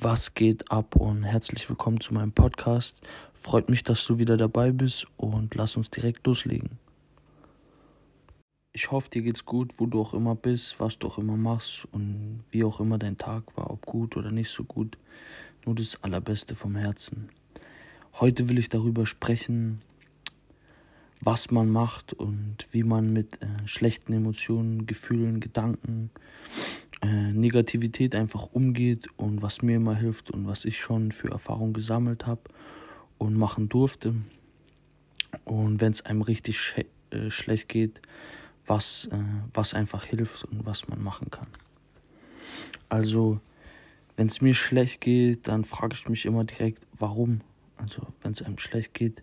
Was geht ab und herzlich willkommen zu meinem Podcast. Freut mich, dass du wieder dabei bist und lass uns direkt loslegen. Ich hoffe, dir geht's gut, wo du auch immer bist, was du auch immer machst und wie auch immer dein Tag war, ob gut oder nicht so gut. Nur das Allerbeste vom Herzen. Heute will ich darüber sprechen, was man macht und wie man mit äh, schlechten Emotionen, Gefühlen, Gedanken, äh, Negativität einfach umgeht und was mir immer hilft und was ich schon für Erfahrungen gesammelt habe und machen durfte. Und wenn es einem richtig sch äh, schlecht geht, was, äh, was einfach hilft und was man machen kann. Also, wenn es mir schlecht geht, dann frage ich mich immer direkt, warum. Also, wenn es einem schlecht geht,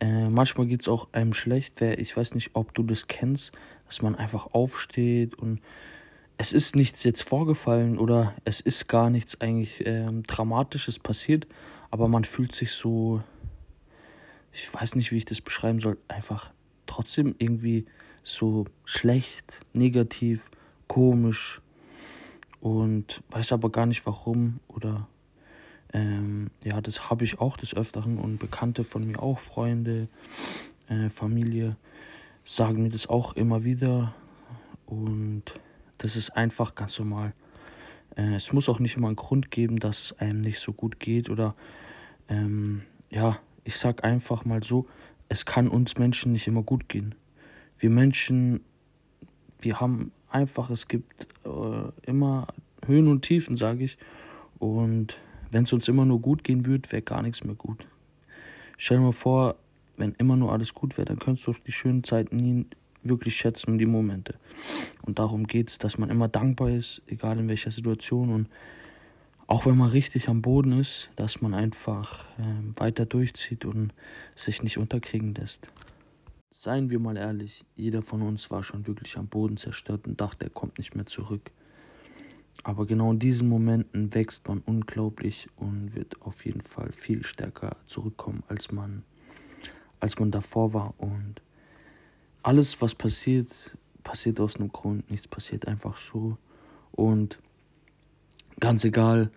äh, manchmal geht es auch einem schlecht, weil ich weiß nicht, ob du das kennst, dass man einfach aufsteht und es ist nichts jetzt vorgefallen oder es ist gar nichts eigentlich ähm, Dramatisches passiert, aber man fühlt sich so, ich weiß nicht, wie ich das beschreiben soll, einfach trotzdem irgendwie so schlecht, negativ, komisch und weiß aber gar nicht warum oder ähm, ja, das habe ich auch des Öfteren und Bekannte von mir auch, Freunde, äh, Familie, sagen mir das auch immer wieder und das ist einfach ganz normal. Äh, es muss auch nicht immer einen Grund geben, dass es einem nicht so gut geht oder ähm, ja, ich sag einfach mal so, es kann uns Menschen nicht immer gut gehen. Wir Menschen, wir haben einfach, es gibt äh, immer Höhen und Tiefen, sage ich. Und wenn es uns immer nur gut gehen würde, wäre gar nichts mehr gut. Stell dir mal vor, wenn immer nur alles gut wäre, dann könntest du die schönen Zeiten nie wirklich schätzen und die Momente. Und darum geht es, dass man immer dankbar ist, egal in welcher Situation. Und auch wenn man richtig am Boden ist, dass man einfach äh, weiter durchzieht und sich nicht unterkriegen lässt. Seien wir mal ehrlich, jeder von uns war schon wirklich am Boden zerstört und dachte, er kommt nicht mehr zurück. Aber genau in diesen Momenten wächst man unglaublich und wird auf jeden Fall viel stärker zurückkommen, als man, als man davor war. Und alles, was passiert, passiert aus einem Grund. Nichts passiert einfach so. Und ganz egal,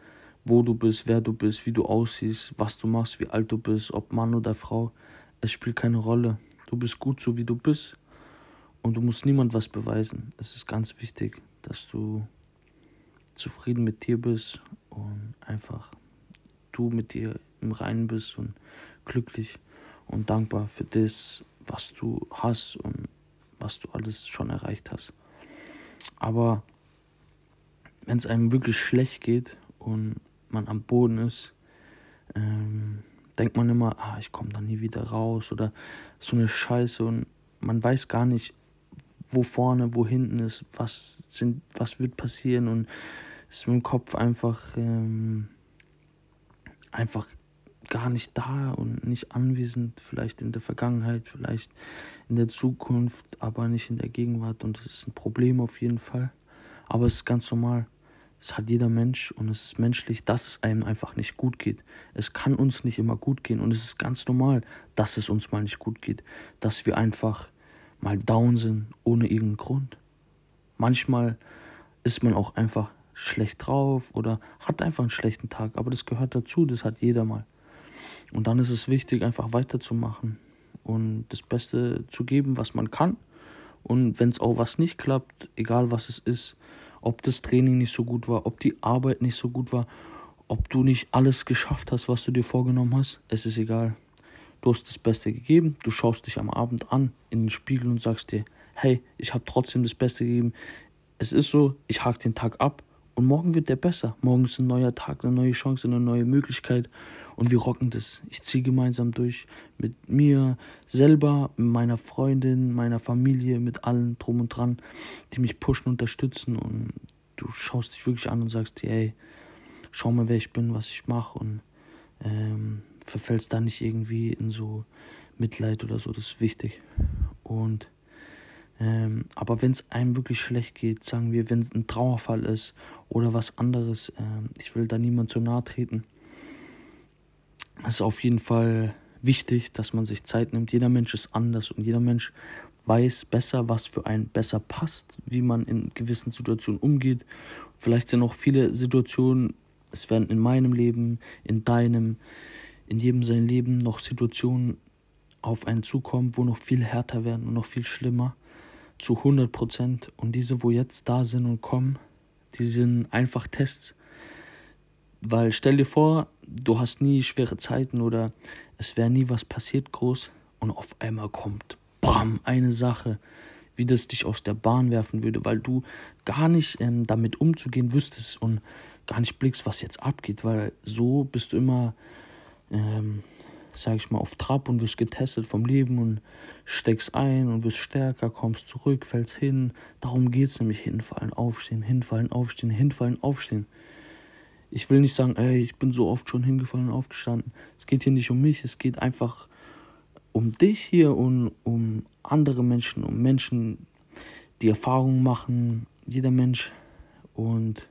wo du bist, wer du bist, wie du aussiehst, was du machst, wie alt du bist, ob Mann oder Frau, es spielt keine Rolle. Du bist gut so, wie du bist. Und du musst niemand was beweisen. Es ist ganz wichtig, dass du zufrieden mit dir bist und einfach du mit dir im Reinen bist und glücklich und dankbar für das, was du hast und was du alles schon erreicht hast. Aber wenn es einem wirklich schlecht geht und man am Boden ist, ähm, denkt man immer, ah, ich komme da nie wieder raus oder so eine Scheiße und man weiß gar nicht, wo vorne, wo hinten ist, was sind, was wird passieren und ist mit dem Kopf einfach, ähm, einfach gar nicht da und nicht anwesend, vielleicht in der Vergangenheit, vielleicht in der Zukunft, aber nicht in der Gegenwart und das ist ein Problem auf jeden Fall. Aber es ist ganz normal. Es hat jeder Mensch und es ist menschlich, dass es einem einfach nicht gut geht. Es kann uns nicht immer gut gehen und es ist ganz normal, dass es uns mal nicht gut geht, dass wir einfach mal down sind ohne irgendeinen Grund. Manchmal ist man auch einfach schlecht drauf oder hat einfach einen schlechten Tag, aber das gehört dazu, das hat jeder mal. Und dann ist es wichtig, einfach weiterzumachen und das Beste zu geben, was man kann. Und wenn es auch was nicht klappt, egal was es ist, ob das Training nicht so gut war, ob die Arbeit nicht so gut war, ob du nicht alles geschafft hast, was du dir vorgenommen hast, es ist egal. Du hast das Beste gegeben, du schaust dich am Abend an in den Spiegel und sagst dir, hey, ich habe trotzdem das Beste gegeben. Es ist so, ich hake den Tag ab und morgen wird der besser. Morgen ist ein neuer Tag, eine neue Chance, eine neue Möglichkeit und wir rocken das. Ich ziehe gemeinsam durch mit mir selber, meiner Freundin, meiner Familie, mit allen drum und dran, die mich pushen, unterstützen und du schaust dich wirklich an und sagst dir, ey, schau mal, wer ich bin, was ich mache und ähm, verfällst da nicht irgendwie in so Mitleid oder so, das ist wichtig. Und ähm, aber wenn es einem wirklich schlecht geht, sagen wir, wenn es ein Trauerfall ist oder was anderes, ähm, ich will da niemand zu nahe treten, ist auf jeden Fall wichtig, dass man sich Zeit nimmt. Jeder Mensch ist anders und jeder Mensch weiß besser, was für einen besser passt, wie man in gewissen Situationen umgeht. Vielleicht sind auch viele Situationen es werden in meinem Leben, in deinem, in jedem sein Leben noch Situationen auf einen zukommen, wo noch viel härter werden und noch viel schlimmer. Zu 100 Prozent. Und diese, wo jetzt da sind und kommen, die sind einfach Tests. Weil stell dir vor, du hast nie schwere Zeiten oder es wäre nie was passiert groß und auf einmal kommt, bam, eine Sache, wie das dich aus der Bahn werfen würde, weil du gar nicht ähm, damit umzugehen wüsstest und gar nicht blickst, was jetzt abgeht, weil so bist du immer, ähm, sag ich mal, auf Trab und wirst getestet vom Leben und steckst ein und wirst stärker, kommst zurück, fällst hin. Darum geht es nämlich hinfallen, aufstehen, hinfallen, aufstehen, hinfallen, aufstehen. Ich will nicht sagen, ey, ich bin so oft schon hingefallen und aufgestanden. Es geht hier nicht um mich, es geht einfach um dich hier und um andere Menschen, um Menschen, die Erfahrungen machen, jeder Mensch. Und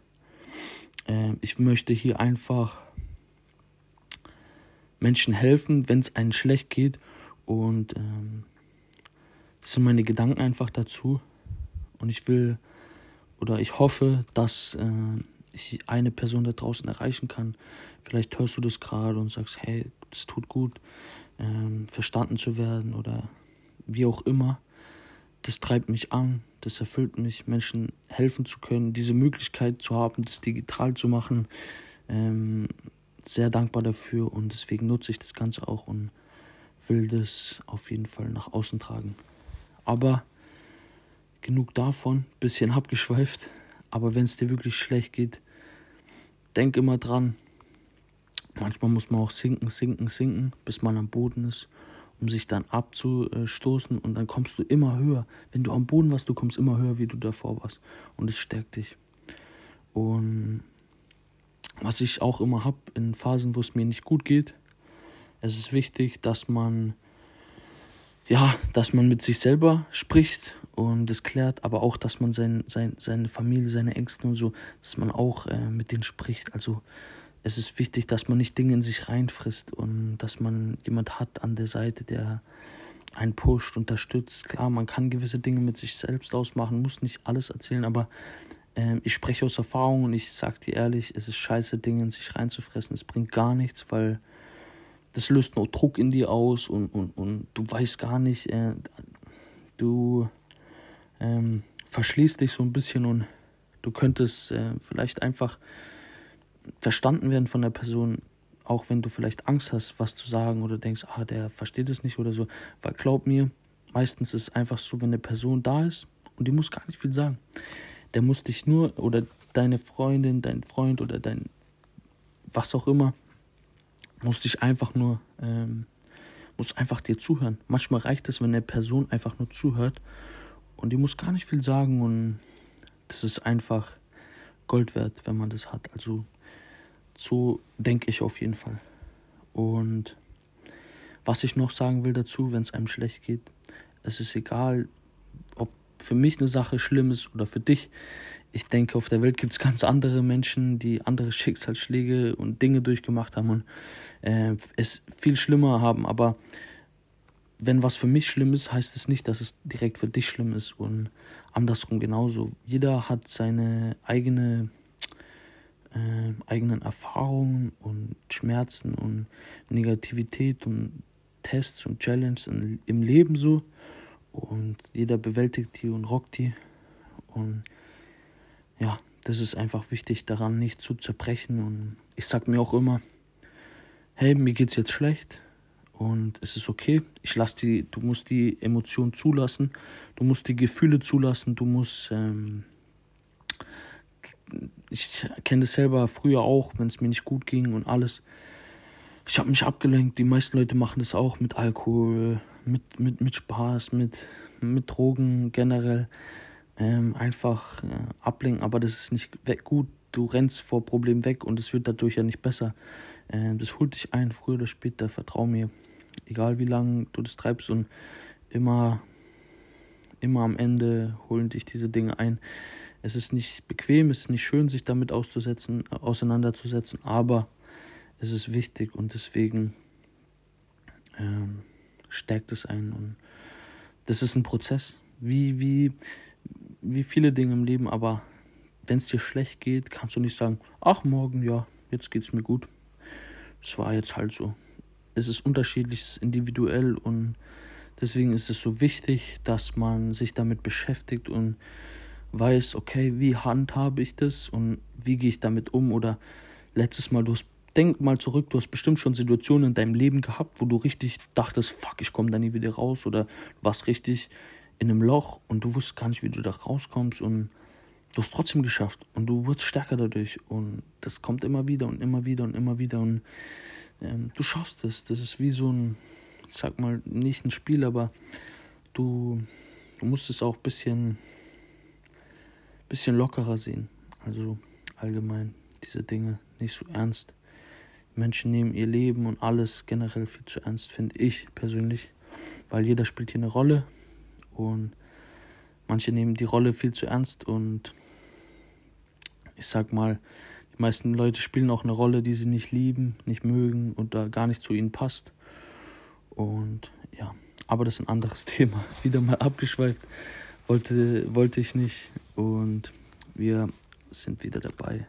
äh, ich möchte hier einfach Menschen helfen, wenn es einem schlecht geht. Und ähm, das sind meine Gedanken einfach dazu. Und ich will oder ich hoffe, dass äh, ich eine Person da draußen erreichen kann. Vielleicht hörst du das gerade und sagst, hey, es tut gut, ähm, verstanden zu werden oder wie auch immer. Das treibt mich an, das erfüllt mich, Menschen helfen zu können, diese Möglichkeit zu haben, das digital zu machen. Ähm, sehr dankbar dafür und deswegen nutze ich das Ganze auch und will das auf jeden Fall nach außen tragen. Aber genug davon, bisschen abgeschweift. Aber wenn es dir wirklich schlecht geht, denk immer dran. Manchmal muss man auch sinken, sinken, sinken, bis man am Boden ist, um sich dann abzustoßen und dann kommst du immer höher. Wenn du am Boden warst, du kommst immer höher, wie du davor warst. Und es stärkt dich. Und was ich auch immer habe in Phasen, wo es mir nicht gut geht, es ist wichtig, dass man ja, dass man mit sich selber spricht und es klärt, aber auch, dass man sein, sein, seine Familie, seine Ängste und so, dass man auch äh, mit denen spricht. Also es ist wichtig, dass man nicht Dinge in sich reinfrisst und dass man jemand hat an der Seite, der einen pusht, unterstützt. Klar, man kann gewisse Dinge mit sich selbst ausmachen, muss nicht alles erzählen, aber ähm, ich spreche aus Erfahrung und ich sage dir ehrlich, es ist scheiße, Dinge in sich reinzufressen. Es bringt gar nichts, weil das löst nur Druck in dir aus und, und, und du weißt gar nicht, äh, du ähm, verschließt dich so ein bisschen und du könntest äh, vielleicht einfach verstanden werden von der Person, auch wenn du vielleicht Angst hast, was zu sagen oder denkst, ah, der versteht es nicht oder so. Weil glaub mir, meistens ist es einfach so, wenn eine Person da ist und die muss gar nicht viel sagen der muss dich nur, oder deine Freundin, dein Freund oder dein, was auch immer, muss dich einfach nur, ähm, muss einfach dir zuhören. Manchmal reicht es, wenn eine Person einfach nur zuhört und die muss gar nicht viel sagen und das ist einfach Gold wert, wenn man das hat. Also so denke ich auf jeden Fall. Und was ich noch sagen will dazu, wenn es einem schlecht geht, es ist egal, für mich eine Sache schlimm ist oder für dich. Ich denke, auf der Welt gibt es ganz andere Menschen, die andere Schicksalsschläge und Dinge durchgemacht haben und äh, es viel schlimmer haben. Aber wenn was für mich schlimm ist, heißt es nicht, dass es direkt für dich schlimm ist und andersrum genauso. Jeder hat seine eigene äh, eigenen Erfahrungen und Schmerzen und Negativität und Tests und Challenges im Leben so. Und jeder bewältigt die und rockt die. Und ja, das ist einfach wichtig, daran nicht zu zerbrechen. Und ich sag mir auch immer, hey, mir geht's jetzt schlecht und es ist okay. Ich lass die, du musst die Emotionen zulassen, du musst die Gefühle zulassen, du musst, ähm, ich kenne das selber früher auch, wenn es mir nicht gut ging und alles. Ich habe mich abgelenkt. Die meisten Leute machen das auch mit Alkohol, mit, mit, mit Spaß, mit, mit Drogen generell. Ähm, einfach äh, ablenken, aber das ist nicht gut. Du rennst vor Problemen weg und es wird dadurch ja nicht besser. Ähm, das holt dich ein, früher oder später, vertrau mir. Egal wie lange du das treibst und immer, immer am Ende holen dich diese Dinge ein. Es ist nicht bequem, es ist nicht schön, sich damit auszusetzen, auseinanderzusetzen, aber es ist wichtig und deswegen ähm, stärkt es einen. Und das ist ein Prozess, wie, wie, wie viele Dinge im Leben, aber wenn es dir schlecht geht, kannst du nicht sagen, ach morgen, ja, jetzt geht's mir gut. Es war jetzt halt so. Es ist unterschiedlich, es ist individuell und deswegen ist es so wichtig, dass man sich damit beschäftigt und weiß, okay, wie handhabe ich das und wie gehe ich damit um oder letztes Mal, du hast, denk mal zurück, du hast bestimmt schon Situationen in deinem Leben gehabt, wo du richtig dachtest, fuck, ich komme da nie wieder raus oder du warst richtig in einem Loch und du wusstest gar nicht, wie du da rauskommst und du hast trotzdem geschafft und du wirst stärker dadurch und das kommt immer wieder und immer wieder und immer wieder und ähm, du schaffst es. Das ist wie so ein, sag mal, nicht ein Spiel, aber du, du musst es auch ein bisschen, bisschen lockerer sehen. Also allgemein diese Dinge nicht so ernst. Menschen nehmen ihr Leben und alles generell viel zu ernst, finde ich persönlich, weil jeder spielt hier eine Rolle und manche nehmen die Rolle viel zu ernst und ich sag mal, die meisten Leute spielen auch eine Rolle, die sie nicht lieben, nicht mögen und da gar nicht zu ihnen passt. Und ja, aber das ist ein anderes Thema. Wieder mal abgeschweift. Wollte, wollte ich nicht. Und wir sind wieder dabei.